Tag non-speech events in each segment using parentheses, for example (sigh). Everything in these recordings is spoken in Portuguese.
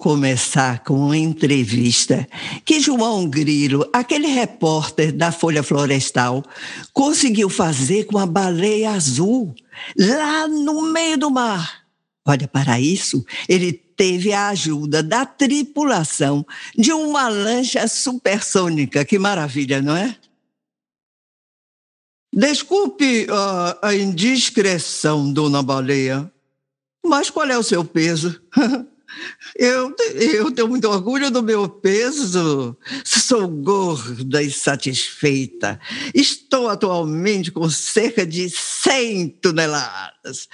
Começar com uma entrevista que João Grilo, aquele repórter da Folha Florestal, conseguiu fazer com a baleia azul, lá no meio do mar. Olha, para isso, ele teve a ajuda da tripulação de uma lancha supersônica. Que maravilha, não é? Desculpe a, a indiscreção, dona Baleia, mas qual é o seu peso? (laughs) Eu, eu tenho muito orgulho do meu peso. Sou gorda e satisfeita. Estou atualmente com cerca de 100 toneladas.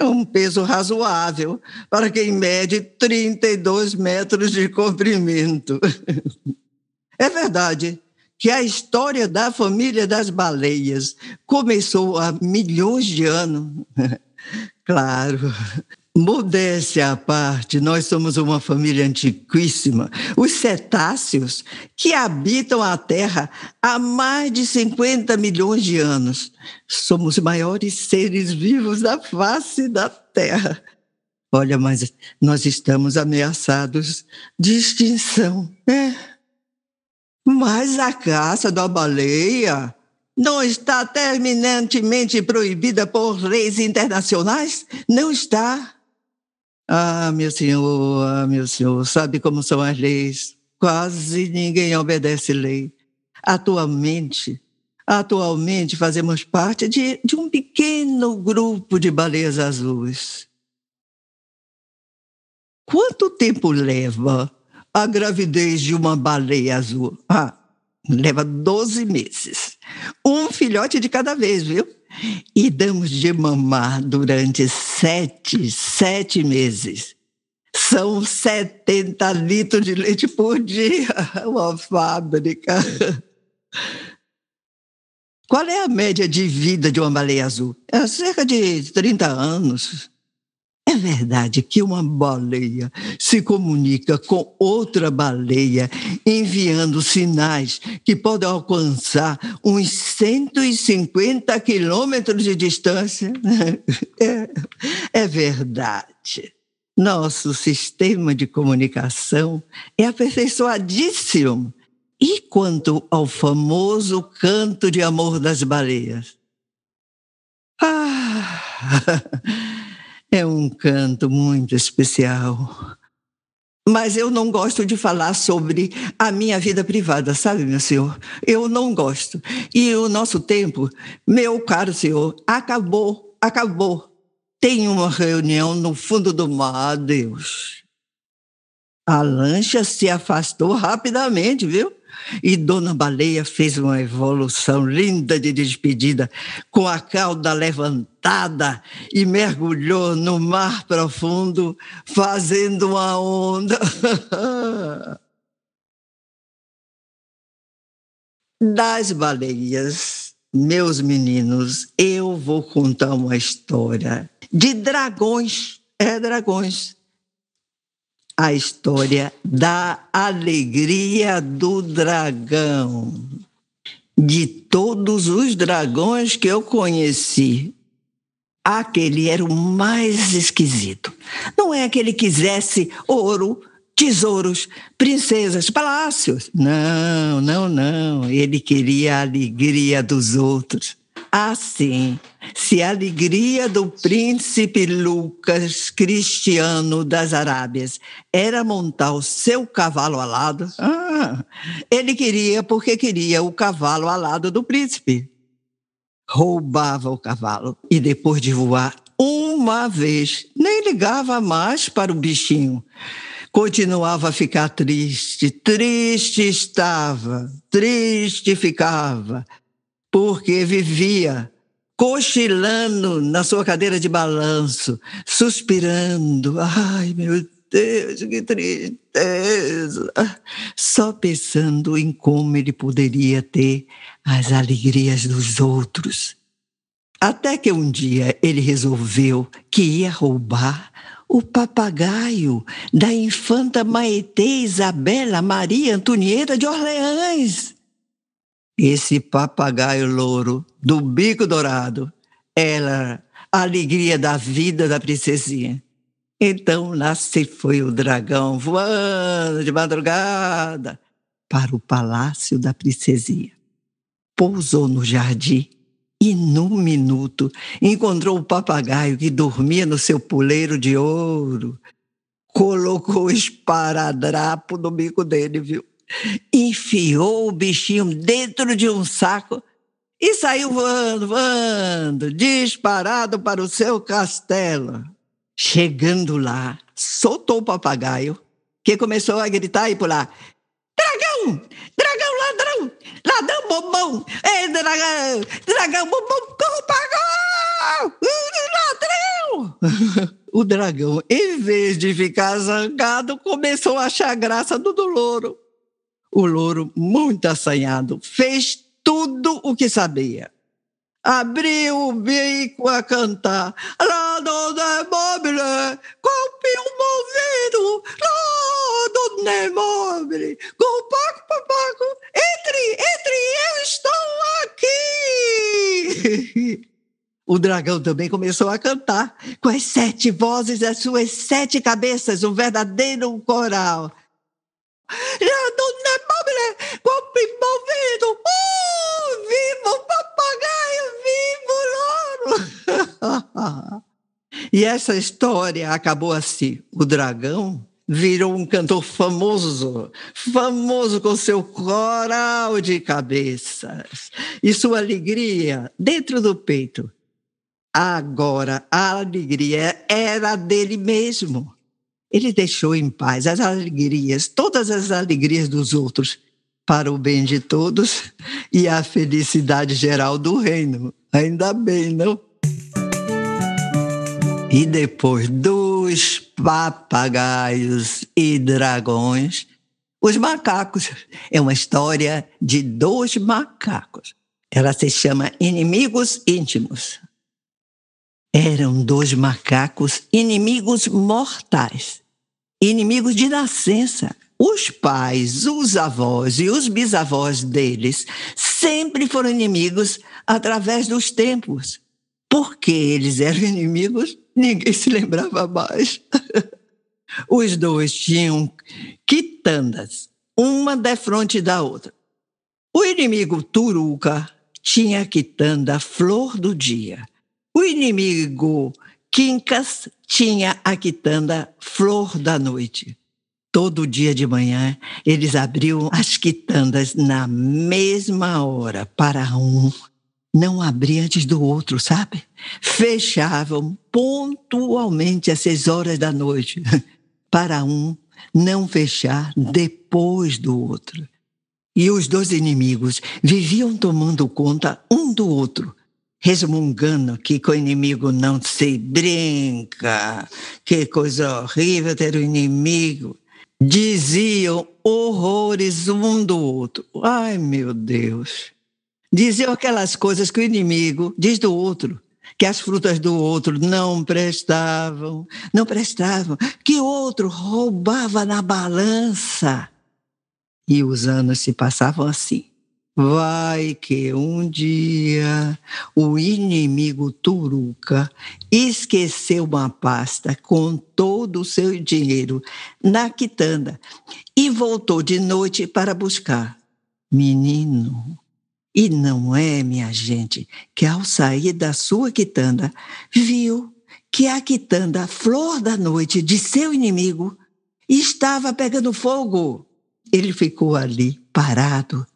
é um peso razoável para quem mede 32 metros de comprimento. É verdade que a história da família das baleias começou há milhões de anos. (laughs) Claro, Modéstia à parte, nós somos uma família antiquíssima. Os cetáceos que habitam a Terra há mais de 50 milhões de anos. Somos os maiores seres vivos da face da Terra. Olha, mas nós estamos ameaçados de extinção. É. Mas a caça da baleia não está terminantemente proibida por leis internacionais? Não está. Ah, meu senhor, ah, meu senhor, sabe como são as leis? Quase ninguém obedece lei. Atualmente, atualmente fazemos parte de, de um pequeno grupo de baleias azuis. Quanto tempo leva a gravidez de uma baleia azul? Ah, leva 12 meses. Um filhote de cada vez, viu? E damos de mamar durante sete, sete meses. São 70 litros de leite por dia, (laughs) uma fábrica. Qual é a média de vida de uma baleia azul? É cerca de 30 anos. É verdade que uma baleia se comunica com outra baleia enviando sinais que podem alcançar uns 150 quilômetros de distância? É, é verdade. Nosso sistema de comunicação é aperfeiçoadíssimo. E quanto ao famoso canto de amor das baleias? Ah! (laughs) É um canto muito especial. Mas eu não gosto de falar sobre a minha vida privada, sabe, meu senhor? Eu não gosto. E o nosso tempo, meu caro senhor, acabou, acabou. Tem uma reunião no fundo do mar, Deus. A lancha se afastou rapidamente, viu? E Dona Baleia fez uma evolução linda de despedida, com a cauda levantada e mergulhou no mar profundo, fazendo uma onda. (laughs) das baleias, meus meninos, eu vou contar uma história de dragões. É, dragões a história da alegria do dragão. De todos os dragões que eu conheci, aquele era o mais esquisito. Não é que ele quisesse ouro, tesouros, princesas, palácios. Não, não, não. Ele queria a alegria dos outros. Assim, se a alegria do príncipe Lucas Cristiano das Arábias era montar o seu cavalo alado, ah, ele queria porque queria o cavalo alado do príncipe. Roubava o cavalo e depois de voar uma vez, nem ligava mais para o bichinho. Continuava a ficar triste, triste estava, triste ficava, porque vivia cochilando na sua cadeira de balanço, suspirando. Ai, meu Deus, que tristeza! Só pensando em como ele poderia ter as alegrias dos outros. Até que um dia ele resolveu que ia roubar o papagaio da infanta Maetê Isabela Maria Antonieta de Orleans. Esse papagaio louro do bico dourado era a alegria da vida da princesinha. Então lá se foi o dragão voando de madrugada para o palácio da princesinha. Pousou no jardim e, num minuto, encontrou o papagaio que dormia no seu puleiro de ouro. Colocou o esparadrapo no bico dele, viu? Enfiou o bichinho dentro de um saco e saiu voando, voando, disparado para o seu castelo. Chegando lá, soltou o papagaio, que começou a gritar e pular. Dragão! Dragão ladrão! Ladrão bombom! É, dragão! Dragão bombom! Papagaio! Ladrão! (laughs) o dragão, em vez de ficar zangado, começou a achar graça do, do louro. O louro, muito assanhado, fez tudo o que sabia abriu o bico a cantar. Lá donde mobile, copio movido, lá donde mobile, com paco, entre, entre, eu estou aqui. (laughs) O dragão também começou a cantar, com as sete vozes das suas sete cabeças, um verdadeiro coral. Donde mobile, copio movido, uh, viva o papagaio! (laughs) e essa história acabou assim. O dragão virou um cantor famoso, famoso com seu coral de cabeças e sua alegria dentro do peito. Agora a alegria era dele mesmo. Ele deixou em paz as alegrias, todas as alegrias dos outros, para o bem de todos e a felicidade geral do reino. Ainda bem, não? E depois dos papagaios e dragões, os macacos. É uma história de dois macacos. Ela se chama Inimigos Íntimos. Eram dois macacos inimigos mortais, inimigos de nascença. Os pais, os avós e os bisavós deles sempre foram inimigos através dos tempos. Porque eles eram (laughs) inimigos, ninguém se lembrava mais. (laughs) Os dois tinham quitandas, uma defronte da outra. O inimigo Turuca tinha a quitanda Flor do Dia. O inimigo Quincas tinha a quitanda Flor da Noite. Todo dia de manhã, eles abriam as quitandas na mesma hora para um não abrir antes do outro, sabe? Fechavam pontualmente às seis horas da noite (laughs) para um não fechar depois do outro. E os dois inimigos viviam tomando conta um do outro, resmungando que com o inimigo não se brinca, que coisa horrível ter um inimigo diziam horrores um do outro. Ai, meu Deus. Diziam aquelas coisas que o inimigo diz do outro, que as frutas do outro não prestavam, não prestavam, que o outro roubava na balança. E os anos se passavam assim. Vai que um dia o inimigo Turuca esqueceu uma pasta com todo o seu dinheiro na quitanda e voltou de noite para buscar. Menino, e não é, minha gente, que ao sair da sua quitanda, viu que a quitanda Flor da Noite de seu inimigo estava pegando fogo. Ele ficou ali, parado,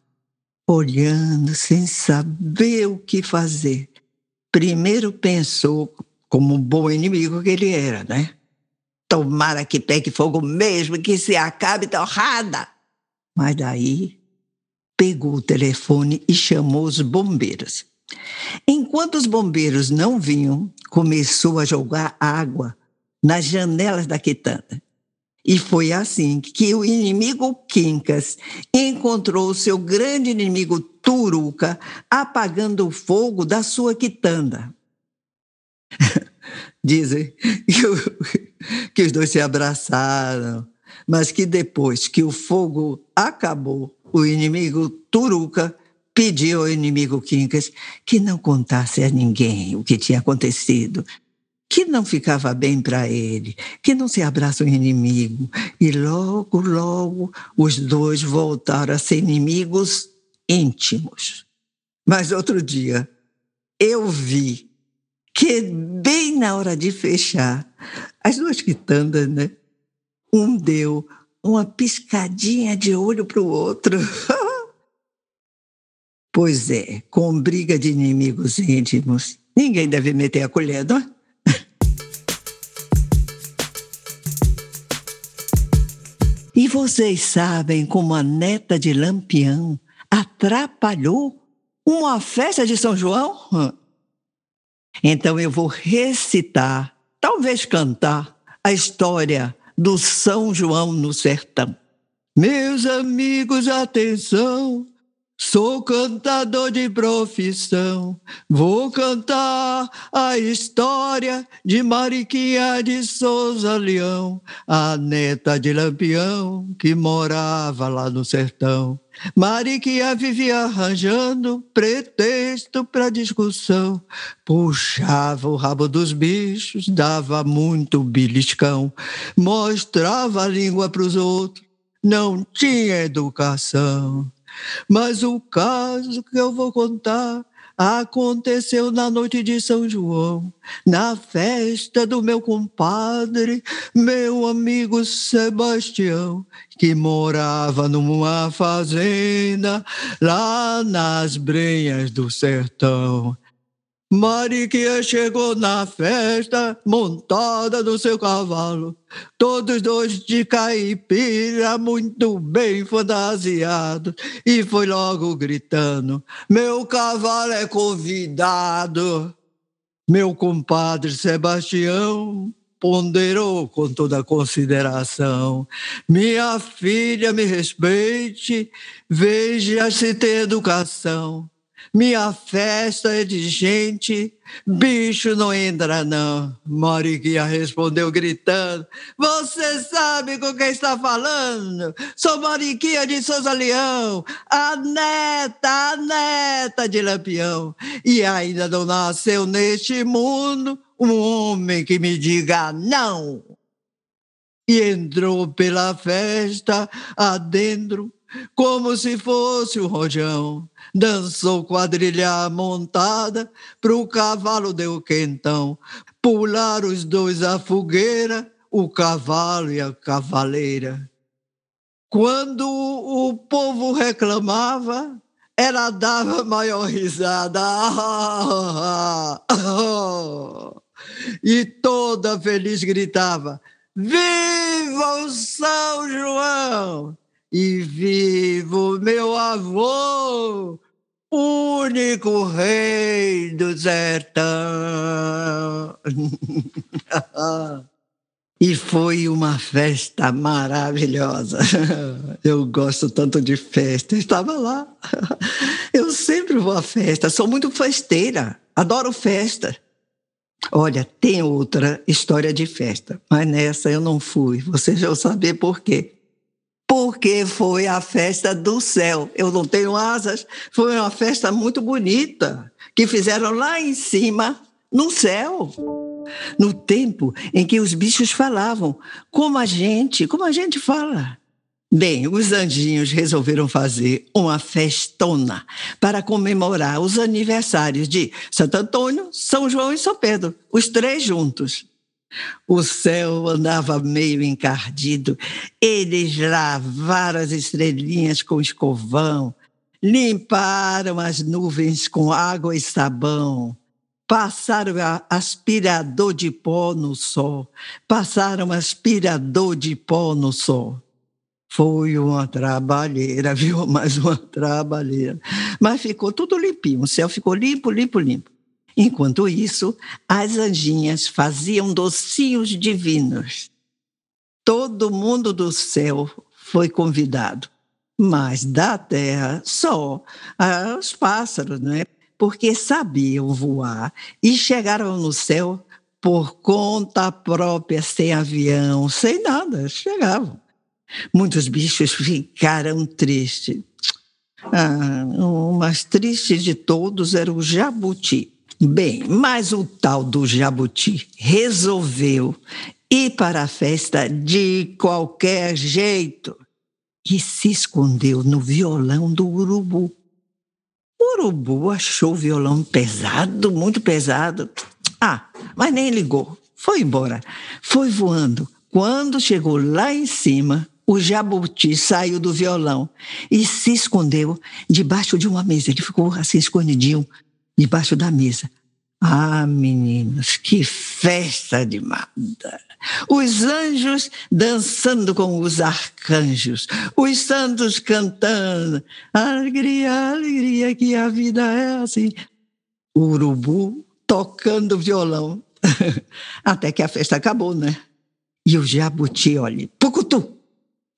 olhando sem saber o que fazer. Primeiro pensou, como um bom inimigo que ele era, né? Tomara que pegue fogo mesmo, que se acabe torrada. Mas daí pegou o telefone e chamou os bombeiros. Enquanto os bombeiros não vinham, começou a jogar água nas janelas da quitanda. E foi assim que o inimigo Quincas encontrou seu grande inimigo Turuca apagando o fogo da sua quitanda. (laughs) Dizem que, que os dois se abraçaram, mas que depois que o fogo acabou, o inimigo Turuca pediu ao inimigo Quincas que não contasse a ninguém o que tinha acontecido que não ficava bem para ele, que não se abraça o inimigo. E logo, logo, os dois voltaram a ser inimigos íntimos. Mas outro dia, eu vi que bem na hora de fechar, as duas quitandas, né? Um deu uma piscadinha de olho para o outro. (laughs) pois é, com briga de inimigos íntimos, ninguém deve meter a colher, não é? E vocês sabem como a neta de Lampião atrapalhou uma festa de São João? Então eu vou recitar, talvez cantar, a história do São João no sertão. Meus amigos, atenção, Sou cantador de profissão, vou cantar a história de Mariquinha de Souza Leão, a neta de Lampião que morava lá no sertão. Mariquinha vivia arranjando pretexto para discussão, puxava o rabo dos bichos, dava muito beliscão, mostrava a língua para os outros, não tinha educação. Mas o caso que eu vou contar aconteceu na noite de São João, na festa do meu compadre, meu amigo Sebastião, que morava numa fazenda lá nas brenhas do sertão. Mariquinha chegou na festa, montada no seu cavalo, todos dois de caipira, muito bem fantasiados, e foi logo gritando: Meu cavalo é convidado. Meu compadre Sebastião ponderou com toda consideração: Minha filha, me respeite, veja se tem educação. Minha festa é de gente, bicho não entra não. Mariquinha respondeu gritando, você sabe com quem está falando? Sou Mariquinha de Souza Leão, a neta, a neta de Lampião. E ainda não nasceu neste mundo um homem que me diga não. E entrou pela festa adentro como se fosse um rojão. Dançou quadrilha montada, pro cavalo deu quentão. Pularam os dois a fogueira, o cavalo e a cavaleira. Quando o povo reclamava, ela dava maior risada. E toda feliz gritava: Viva o São João! E vivo meu avô, único rei do sertão. (laughs) e foi uma festa maravilhosa. (laughs) Eu gosto tanto de festa, estava lá. (laughs) Eu sempre vou à festa, sou muito festeira, adoro festa. Olha, tem outra história de festa, mas nessa eu não fui. Vocês vão saber por quê porque foi a festa do céu. Eu não tenho asas, foi uma festa muito bonita que fizeram lá em cima, no céu. No tempo em que os bichos falavam, como a gente, como a gente fala. Bem, os anjinhos resolveram fazer uma festona para comemorar os aniversários de Santo Antônio, São João e São Pedro, os três juntos. O céu andava meio encardido. Eles lavaram as estrelinhas com escovão, limparam as nuvens com água e sabão, passaram aspirador de pó no sol, passaram aspirador de pó no sol. Foi uma trabalheira, (laughs) viu? Mais uma trabalheira. Mas ficou tudo limpinho, o céu ficou limpo, limpo, limpo. Enquanto isso, as anjinhas faziam docinhos divinos. Todo mundo do céu foi convidado, mas da terra só os pássaros, não é? Porque sabiam voar e chegaram no céu por conta própria, sem avião, sem nada, chegavam. Muitos bichos ficaram tristes. Ah, o mais triste de todos era o jabuti Bem, mas o tal do Jabuti resolveu ir para a festa de qualquer jeito e se escondeu no violão do urubu. O urubu achou o violão pesado, muito pesado. Ah, mas nem ligou. Foi embora. Foi voando. Quando chegou lá em cima, o jabuti saiu do violão e se escondeu debaixo de uma mesa. Ele ficou assim escondidinho debaixo da mesa. Ah, meninos, que festa de mada! Os anjos dançando com os arcanjos, os santos cantando. Alegria, alegria, que a vida é assim. O urubu tocando violão. (laughs) Até que a festa acabou, né? E o jabuti, olha, pucutu,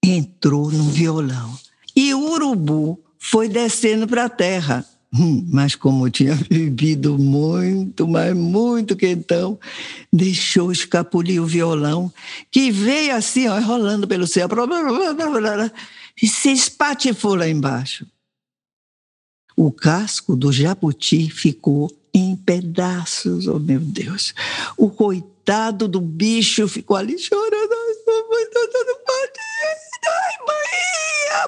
entrou no violão. E o urubu foi descendo para a terra. Hum, mas como tinha (laughs) bebido muito, mas muito quentão, deixou escapulir o violão, que veio assim, ó, rolando pelo céu, e se espatifou lá embaixo. O casco do jabuti ficou em pedaços, oh meu Deus. O coitado do bicho ficou ali chorando. Ai, mãe,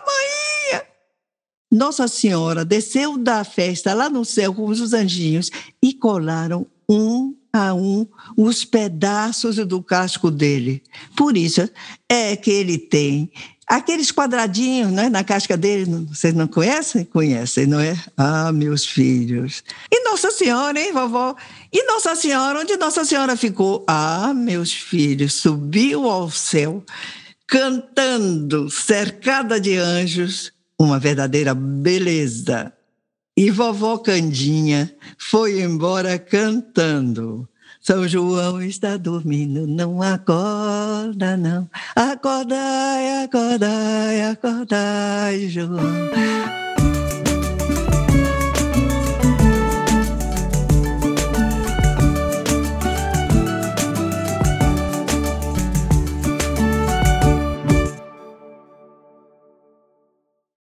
mãe. Nossa Senhora desceu da festa lá no céu com os anjinhos e colaram um a um os pedaços do casco dele. Por isso é que ele tem aqueles quadradinhos né, na casca dele. Vocês não conhecem? Conhecem, não é? Ah, meus filhos. E Nossa Senhora, hein, vovó? E Nossa Senhora, onde Nossa Senhora ficou? Ah, meus filhos, subiu ao céu, cantando, cercada de anjos uma verdadeira beleza. E vovó Candinha foi embora cantando. São João está dormindo, não acorda, não. Acordai, acordai, acordai, João.